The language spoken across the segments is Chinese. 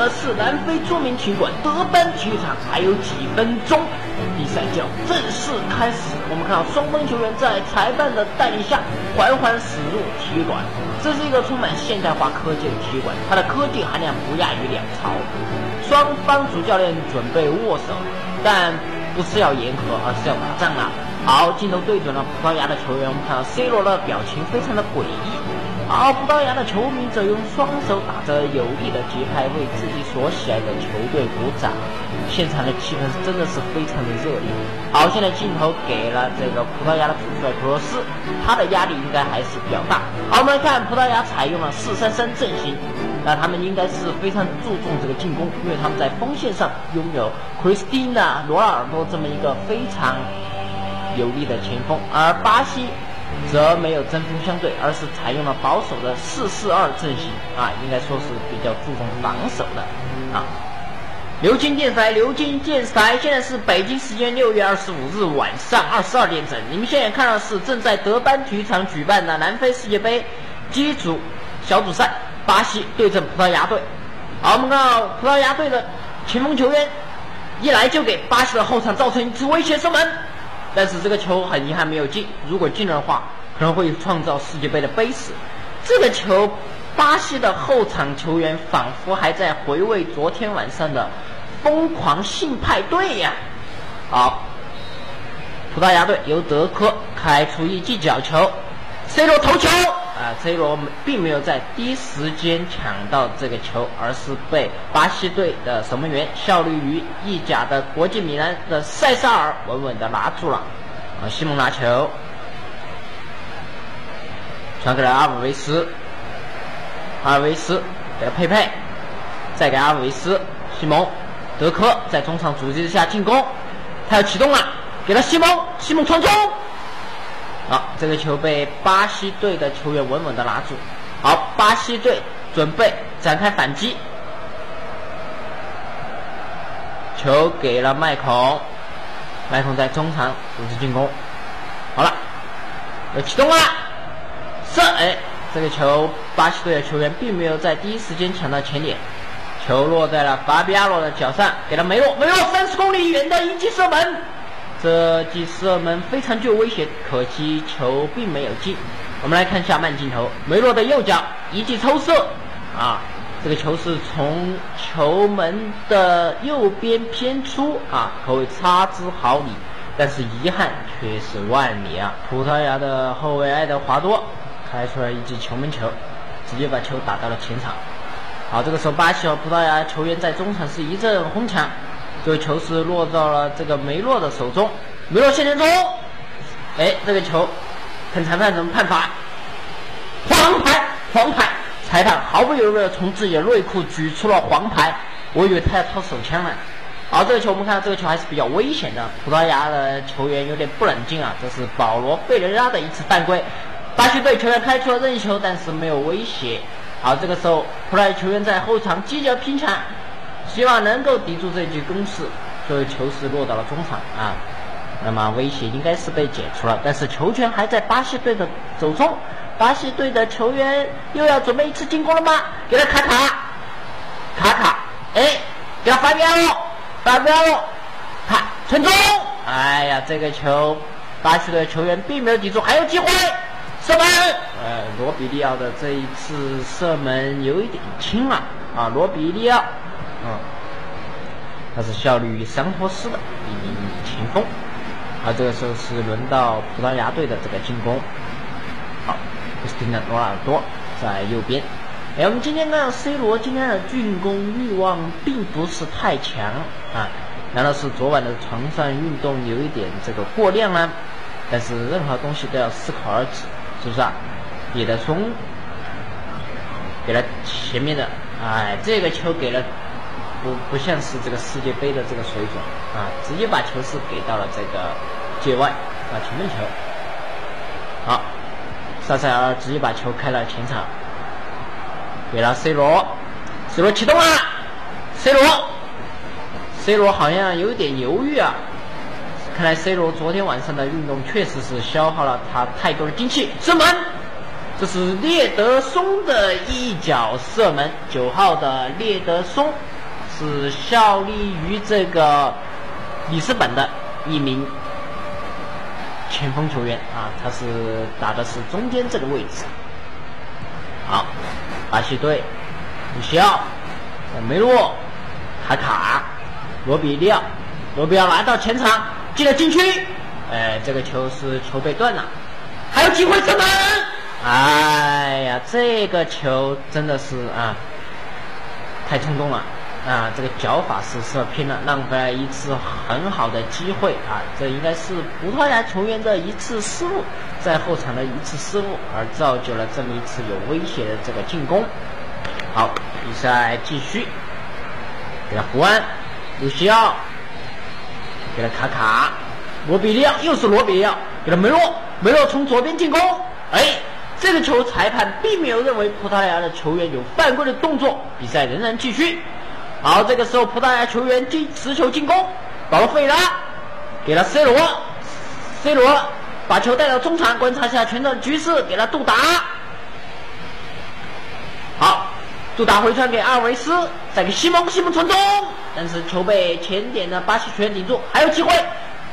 而是南非著名体育馆德班体育场，还有几分钟，比赛就要正式开始。我们看到双方球员在裁判的带领下缓缓驶入体育馆。这是一个充满现代化科技的体育馆，它的科技含量不亚于两朝。双方主教练准备握手，但不是要言和，而是要打仗啊！好，镜头对准了葡萄牙的球员，我们看到 C 罗的表情非常的诡异。而葡萄牙的球迷则用双手打着有力的节拍，为自己所喜爱的球队鼓掌。现场的气氛真的是非常的热烈。好，现在镜头给了这个葡萄牙的主帅普罗斯，他的压力应该还是比较大。好，我们来看葡萄牙采用了四三三阵型，那他们应该是非常注重这个进攻，因为他们在锋线上拥有 Christina 罗尔多这么一个非常有力的前锋，而巴西。则没有针锋相对，而是采用了保守的四四二阵型啊，应该说是比较注重防守的啊。流金电台，流金电视台，现在是北京时间六月二十五日晚上二十二点整。你们现在看到是正在德班体育场举办的南非世界杯 G 组小组赛，巴西对阵葡萄牙队。好，我们看到葡萄牙队的前锋球员一来就给巴西的后场造成一次威胁射门。但是这个球很遗憾没有进，如果进了的话，可能会创造世界杯的悲史。这个球，巴西的后场球员仿佛还在回味昨天晚上的疯狂性派对呀！好，葡萄牙队由德科开出一记角球，C 罗头球。啊，C 罗并没有在第一时间抢到这个球，而是被巴西队的守门员效力于意甲的国际米兰的塞萨尔稳稳的拿住了。啊，西蒙拿球，传给了阿尔维斯，阿尔维斯给了佩佩，再给阿尔维斯，西蒙，德科在中场组织下进攻，他要启动了，给了西蒙，西蒙传中。好，这个球被巴西队的球员稳稳的拿住。好，巴西队准备展开反击，球给了麦孔，麦孔在中场组织进攻。好了，要启动了，射！哎，这个球巴西队的球员并没有在第一时间抢到前点，球落在了法比亚诺的脚上，给了梅洛，梅洛三十公里远的一记射门。这记射门非常具有威胁，可惜球并没有进。我们来看一下慢镜头，梅洛的右脚一记抽射，啊，这个球是从球门的右边偏出，啊，可谓差之毫厘，但是遗憾却是万里啊！葡萄牙的后卫爱德华多开出了一记球门球，直接把球打到了前场。好，这个时候巴西和葡萄牙球员在中场是一阵哄抢。这个球是落到了这个梅洛的手中，梅洛现前中，哎，这个球，看裁判怎么判罚，黄牌，黄牌，裁判毫不犹豫的从自己的内裤举出了黄牌，我以为他要掏手枪了。好，这个球我们看到这个球还是比较危险的，葡萄牙的球员有点不冷静啊，这是保罗贝雷拉的一次犯规，巴西队球员开出了任意球，但是没有威胁。好，这个时候葡萄牙球员在后场积极拼抢。希望能够抵住这记攻势，最后球是落到了中场啊，那么威胁应该是被解除了，但是球权还在巴西队的手中，巴西队的球员又要准备一次进攻了吗？给他卡卡，卡卡，哎，给他发飙，发飙，看传中，哎呀，这个球巴西队球员并没有抵住，还有机会。射门，呃，罗比利奥的这一次射门有一点轻了啊，罗比利奥。啊，他是效力于桑托斯的一名前锋，而这个时候是轮到葡萄牙队的这个进攻。好，克斯汀的罗纳尔多在右边。哎，我们今天看到 C 罗今天的进攻欲望并不是太强啊，难道是昨晚的床上运动有一点这个过量呢？但是任何东西都要适可而止，是不是啊？也得从给了前面的，哎，这个球给了。不不像是这个世界杯的这个水准啊，直接把球是给到了这个界外啊，球门球。好，萨塞尔直接把球开了前场，给了 C 罗，C 罗启动了，C 罗，C 罗好像有点犹豫啊，看来 C 罗昨天晚上的运动确实是消耗了他太多的精气，射门，这是列德松的一脚射门，九号的列德松是效力于这个里斯本的一名前锋球员啊，他是打的是中间这个位置。好，巴西队，鲁西奥、梅洛、卡卡、罗比利奥，罗比奥来到前场，进了禁区，哎，这个球是球被断了，还有机会射门，哎呀，这个球真的是啊，太冲动了。啊，这个脚法是射偏了，浪费了一次很好的机会啊！这应该是葡萄牙球员的一次失误，在后场的一次失误，而造就了这么一次有威胁的这个进攻。好，比赛继续，给他胡安、鲁西奥，给他卡卡、罗比利奥，又是罗比利奥，给他梅洛，梅洛从左边进攻，哎，这个球裁判并没有认为葡萄牙的球员有犯规的动作，比赛仍然继续。好，这个时候葡萄牙球员进持球进攻，保罗费拉给了 C 罗，C 罗把球带到中场，观察一下全场局势，给了杜达。好，杜达回传给阿尔维斯，再给西蒙，西蒙传中，但是球被前点的巴西球员顶住，还有机会，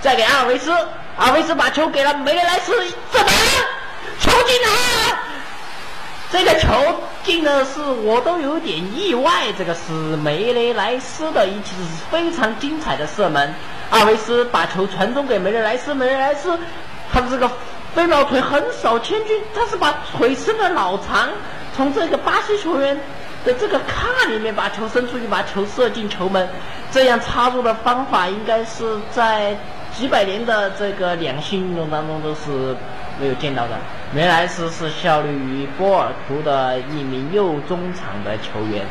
再给阿尔维斯，阿尔维斯把球给了梅雷莱斯，射门，球进了。这个球进的是我都有点意外，这个是梅雷莱斯的一次非常精彩的射门。阿维斯把球传中给梅雷莱斯，梅雷莱斯他的这个飞毛腿横扫千军，他是把腿伸的老长，从这个巴西球员的这个卡里面把球伸出去，把球射进球门。这样插入的方法应该是在几百年的这个两性运动当中都是。没有见到的，梅莱斯是效力于波尔图的一名右中场的球员。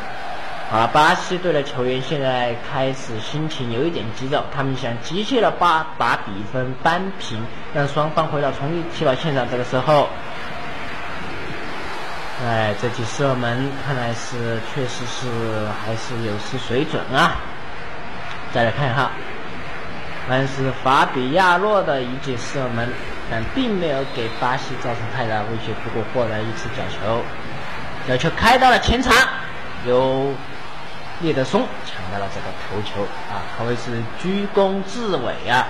好了，巴西队的球员现在开始心情有一点急躁，他们想急切的把把比分扳平，让双方回到同一起跑线上。这个时候，哎，这记射门看来是确实是还是有失水准啊。再来看一下，那是法比亚诺的一记射门。但并没有给巴西造成太大威胁，不过获得一次角球，角球开到了前场，由列德松抢到了这个头球啊，可谓是居功至伟啊。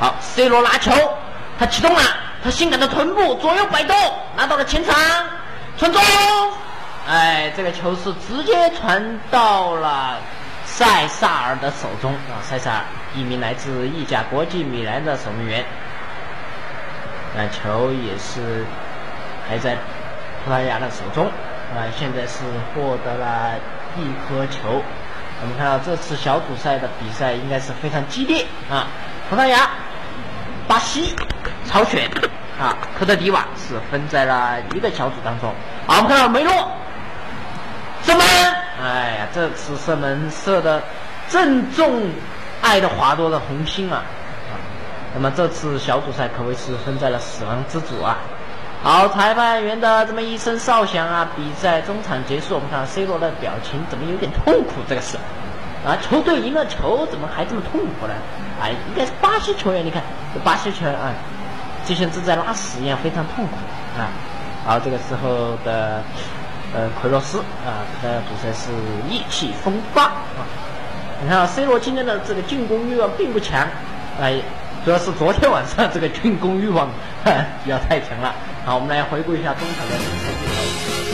好，C 罗拿球，他启动了，他性感的臀部左右摆动，拿到了前场，传中，哎，这个球是直接传到了塞萨尔的手中啊，塞萨尔，一名来自意甲国际米兰的守门员。那球也是还在葡萄牙的手中，啊，现在是获得了一颗球。我们看到这次小组赛的比赛应该是非常激烈啊，葡萄牙、巴西超选啊，科特迪瓦是分在了一个小组当中。好，我们看到梅洛射门，哎呀，这次射门射的正中爱德华多的红心啊。那么这次小组赛可谓是分在了死亡之组啊！好，裁判员的这么一声哨响啊，比赛中场结束。我们看 C 罗的表情怎么有点痛苦？这个是啊，球队赢了球，怎么还这么痛苦呢？啊，应该是巴西球员，你看这巴西球员啊，就像正在拉屎一样，非常痛苦啊！好，这个时候的呃奎洛斯啊，他的比赛是意气风发啊！你看 C 罗今天的这个进攻欲望并不强，哎。主要是昨天晚上这个进攻欲望 比较太强了。好，我们来回顾一下中场的。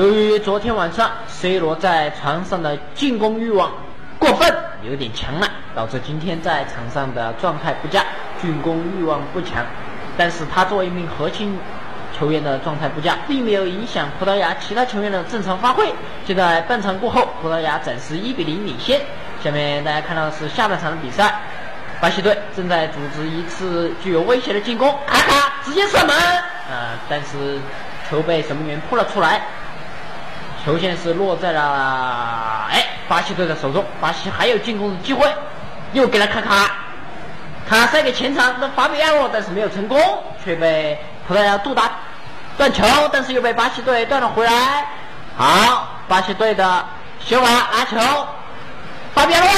由于昨天晚上 C 罗在场上的进攻欲望过分，有点强了，导致今天在场上的状态不佳，进攻欲望不强。但是他作为一名核心球员的状态不佳，并没有影响葡萄牙其他球员的正常发挥。就在半场过后，葡萄牙暂时一比零领先。下面大家看到的是下半场的比赛，巴西队正在组织一次具有威胁的进攻，卡卡直接射门，啊，但是球被守门员扑了出来，球线是落在了哎巴西队的手中，巴西还有进攻的机会，又给了卡卡，卡塞给前场的法比亚诺，但是没有成功，却被葡萄牙杜达断球，但是又被巴西队断了回来，好，巴西队的小瓦拿球。法比亚诺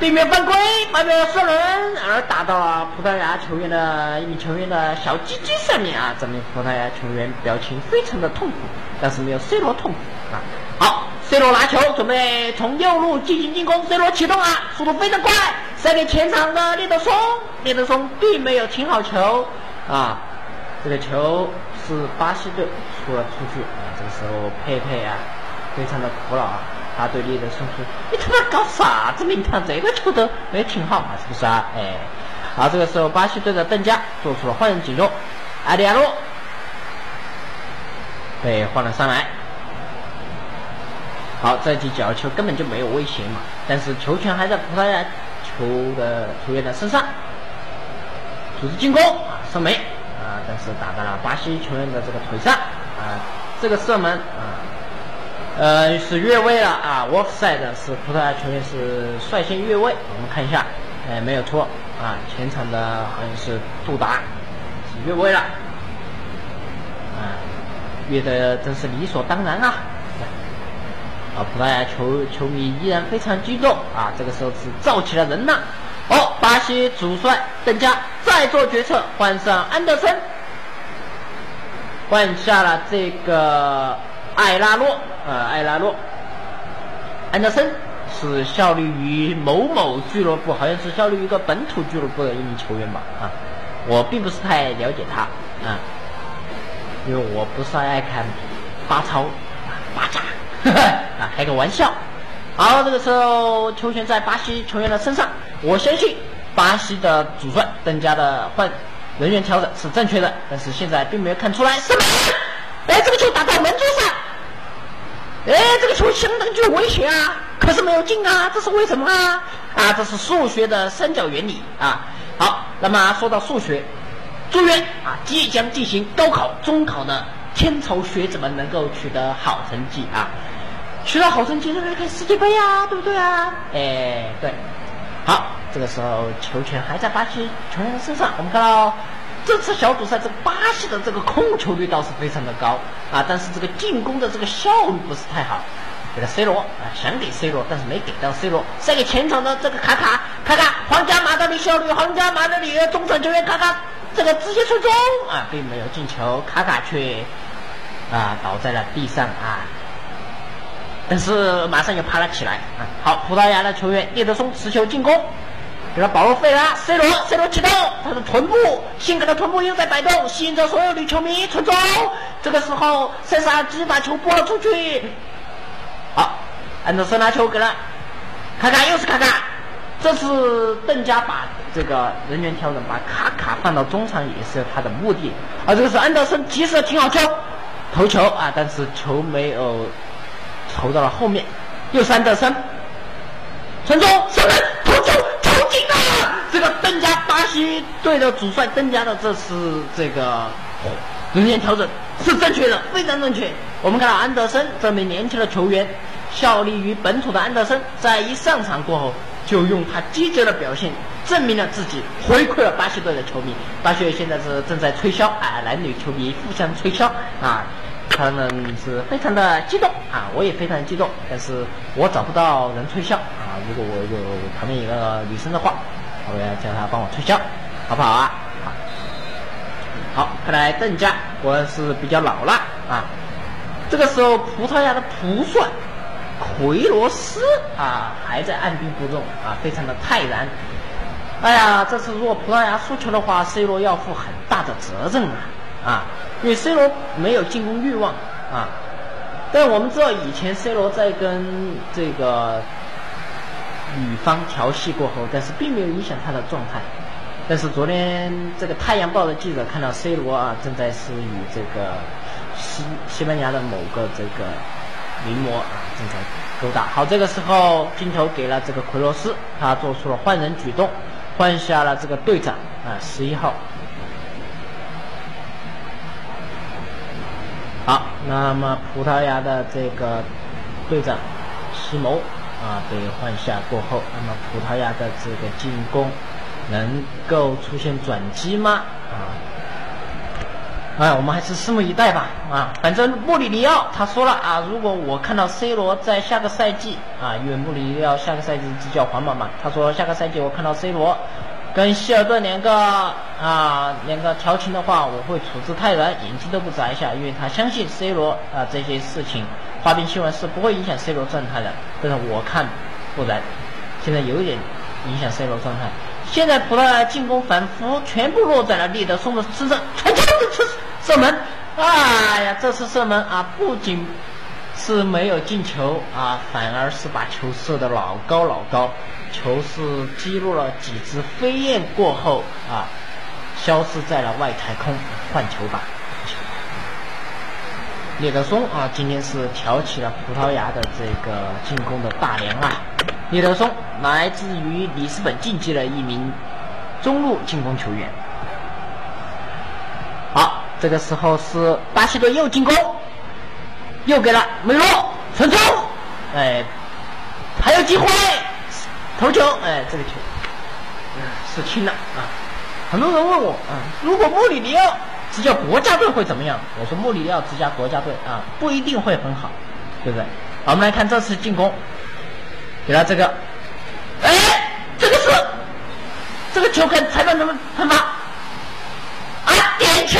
对面犯规，巴比亚诺射人，而打到了葡萄牙球员的一名球员的小鸡鸡上面啊！这名葡萄牙球员表情非常的痛苦，但是没有 C 罗痛苦啊。好，C 罗拿球准备从右路进行进攻，C 罗启动啊，速度非常快，塞给前场的列德松，列德松并没有停好球啊，这个球是巴西队出了出去啊。这个时候佩佩啊，非常的苦恼啊。他对列德松说：“你他妈搞啥子？名堂这个球都没停好嘛，是不是啊？”哎，好，这个时候巴西队的邓加做出了换人举动，阿迪亚诺被换了上来。好，这记角球根本就没有威胁嘛，但是球权还在葡萄牙球的球员的身上，组织进攻啊，射门啊，但是打在了巴西球员的这个腿上啊，这个射门啊。呃，是越位了啊！w o f side 是葡萄牙球员是率先越位，我们看一下，哎，没有错啊，前场的好像是杜达是越位了，啊，越的真是理所当然啊！啊，葡萄牙球球迷依然非常激动啊，这个时候是造起了人呐！哦，巴西主帅邓加再做决策，换上安德森，换下了这个。艾拉洛，呃，艾拉诺，安德森是效力于某某俱乐部，好像是效力于一个本土俱乐部的一名球员吧，啊，我并不是太了解他，啊，因为我不是爱看巴超，巴扎，啊，开个玩笑。好，这个时候球权在巴西球员的身上，我相信巴西的主帅邓加的换人员调整是正确的，但是现在并没有看出来什么，哎，这个球打到门柱上。哎，这个球相当具有危险啊，可是没有进啊，这是为什么啊？啊，这是数学的三角原理啊。好，那么说到数学，祝愿啊即将进行高考、中考的天朝学子们能够取得好成绩啊，取得好成绩就来看世界杯啊，对不对啊？哎，对。好，这个时候球权还在巴西球员的身上，我们看到。这次小组赛，这个巴西的这个控球率倒是非常的高啊，但是这个进攻的这个效率不是太好。给了 C 罗啊，想给 C 罗，但是没给到 C 罗，塞给前场的这个卡卡，卡卡，皇家马德里效率，皇家马德里中场球员卡卡，这个直接出中啊，并没有进球，卡卡却啊倒在了地上啊，但是马上又爬了起来啊。好，葡萄牙的球员列德松持球进攻。给他保罗费拉，C 罗，C 罗启动，他的臀部，性感的臀部又在摆动，吸引着所有女球迷传中。这个时候，塞萨直接把球拨了出去。好，安德森拿球给了卡卡，又是卡卡。这次邓加把这个人员调整，把卡卡放到中场也是他的目的。啊，这个是安德森及时的停好球，投球啊，但是球没有投到了后面。又是安德森传中，射门，投球。这个邓加巴西队的主帅增加的这次这个人员调整是正确的，非常正确。我们看到安德森这名年轻的球员，效力于本土的安德森，在一上场过后就用他积极的表现证明了自己，回馈了巴西队的球迷。巴西队现在是正在吹箫啊，男女球迷互相吹箫啊，他们是非常的激动啊，我也非常激动，但是我找不到人吹箫啊。如果我有旁边有个女生的话。我要叫她帮我吹箫，好不好啊？好，看来邓家果然是比较老了啊。这个时候，葡萄牙的葡帅奎罗斯啊还在按兵不动啊，非常的泰然。哎呀，这次如果葡萄牙输球的话，C 罗要负很大的责任啊啊，因为 C 罗没有进攻欲望啊。但我们知道，以前 C 罗在跟这个。女方调戏过后，但是并没有影响他的状态，但是昨天这个《太阳报》的记者看到 C 罗啊，正在是与这个西西班牙的某个这个名模啊正在勾搭。好，这个时候镜头给了这个奎罗斯，他做出了换人举动，换下了这个队长啊，十一号。好，那么葡萄牙的这个队长西蒙啊被换下过后，那么葡萄牙的这个进攻。能够出现转机吗？啊，哎，我们还是拭目以待吧。啊，反正穆里尼奥他说了啊，如果我看到 C 罗在下个赛季啊，因为穆里尼奥下个赛季执教皇马嘛，他说下个赛季我看到 C 罗跟希尔顿两个啊两个调情的话，我会处置泰然，眼睛都不眨一下，因为他相信 C 罗啊这些事情花边新闻是不会影响 C 罗状态的。但是我看不然，现在有一点影响 C 罗状态。现在葡萄牙进攻反复，全部落在了利德松的身上，传球这次射门，哎呀，这次射门啊，不仅是没有进球啊，反而是把球射得老高老高，球是击落了几只飞燕过后啊，消失在了外太空，换球吧。列德松啊，今天是挑起了葡萄牙的这个进攻的大梁啊。列德松来自于里斯本竞技的一名中路进攻球员。好，这个时候是巴西队又进攻，又给了梅罗传球，哎，还有机会头球，哎，这个球嗯是轻了啊。很多人问我啊，如果穆里尼奥。执教国家队会怎么样？我说穆里尼奥执教国家队啊，不一定会很好，对不对？好，我们来看这次进攻，给他这个，哎，这个是这个球跟裁判怎么判罚？啊，点球，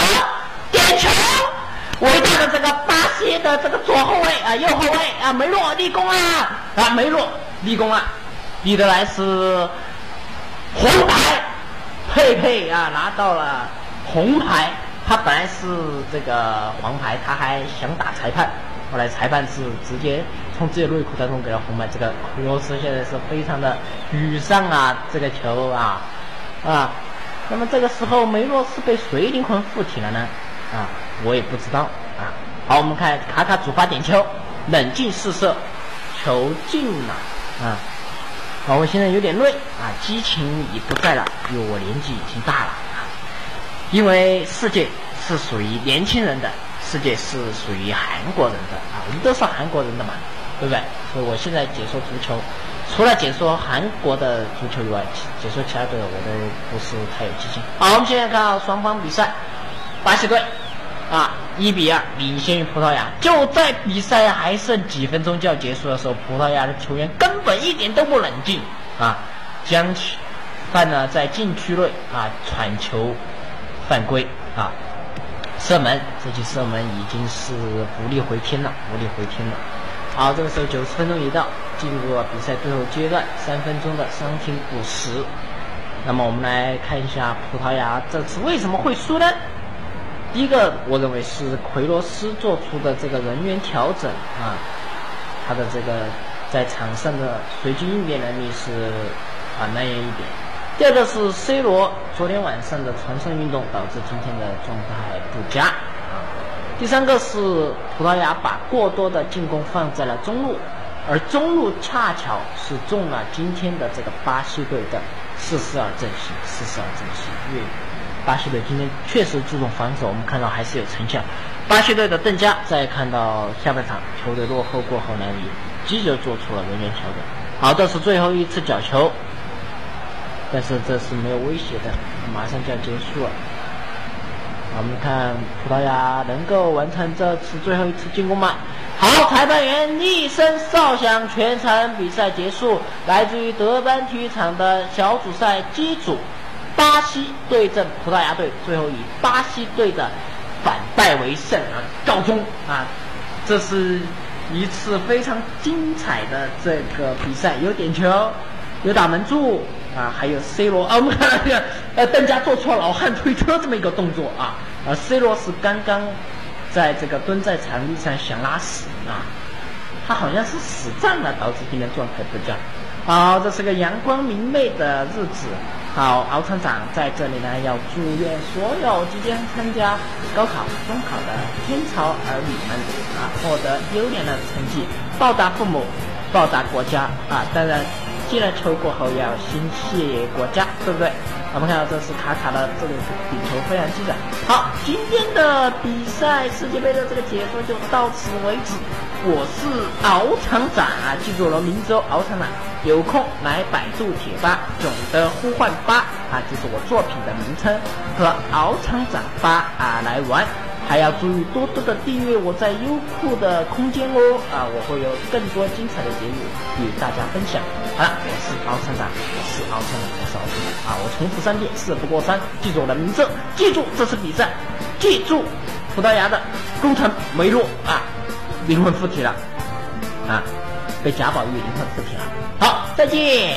点球！伟大的这个巴西的这个左后卫啊，右后卫啊，梅洛立功啊，啊，梅洛立功了，彼得莱斯红牌，佩佩啊拿到了红牌。他本来是这个黄牌，他还想打裁判，后来裁判是直接从自己内裤当中给了红牌。这个库罗斯现在是非常的沮丧啊，这个球啊啊，那么这个时候梅洛是被谁灵魂附体了呢？啊，我也不知道啊。好，我们看卡卡主罚点球，冷静试射，球进了啊。好，我现在有点累啊，激情已不在了，因为我年纪已经大了。因为世界是属于年轻人的，世界是属于韩国人的啊，我们都是韩国人的嘛，对不对？所以我现在解说足球，除了解说韩国的足球以外，解说其他队我都不是太有激情。好，我们现在看到双方比赛，巴西队啊一比二领先于葡萄牙，就在比赛还剩几分钟就要结束的时候，葡萄牙的球员根本一点都不冷静啊，将犯呢在禁区内啊铲球。犯规啊！射门，这记射门已经是无力回天了，无力回天了。好，这个时候九十分钟已到，进入了比赛最后阶段，三分钟的伤停补时。那么我们来看一下葡萄牙这次为什么会输呢？第一个，我认为是奎罗斯做出的这个人员调整啊，他的这个在场上的随机应变能力是啊那样一点。第二个是 C 罗昨天晚上的传送运动导致今天的状态不佳啊。第三个是葡萄牙把过多的进攻放在了中路，而中路恰巧是中了今天的这个巴西队的四四二阵型，四四二阵型。因为巴西队今天确实注重防守，我们看到还是有成效。巴西队的邓加在看到下半场球队落后过后呢，也积极做出了人员调整。好，这是最后一次角球。但是这是没有威胁的，马上就要结束了。我们看葡萄牙能够完成这次最后一次进攻吗？好，裁判员一声哨响，全场比赛结束。来自于德班体育场的小组赛机组，巴西对阵葡萄牙队，最后以巴西队的反败为胜而告终啊！这是一次非常精彩的这个比赛，有点球，有打门柱。啊，还有 C 罗啊，我们看那个呃，邓加做出了老汉推车这么一个动作啊，而 C 罗是刚刚在这个蹲在场地上想拉屎啊，他好像是死站了，导致今天状态不佳。好，这是个阳光明媚的日子好，敖厂长在这里呢，要祝愿所有即将参加高考、中考的天朝儿女们啊，获得优良的成绩，报答父母，报答国家啊！当然，进了球过后要先谢国家，对不对？我们看到这是卡卡的这个顶球非常精彩。好，今天的比赛世界杯的这个解说就到此为止。我是敖厂长啊，记住我的名字哦，敖厂长。有空来百度贴吧，总的呼唤吧啊，就是我作品的名称，和敖厂长吧啊来玩，还要注意多多的订阅我在优酷的空间哦啊，我会有更多精彩的节目与大家分享。好了，我是敖厂长，我是敖厂长，我是敖厂长啊，我重复三遍，事不过三，记住我的名字，记住这次比赛，记住葡萄牙的工程梅洛啊，灵魂附体了啊。被贾宝玉灵魂附体了。好，再见。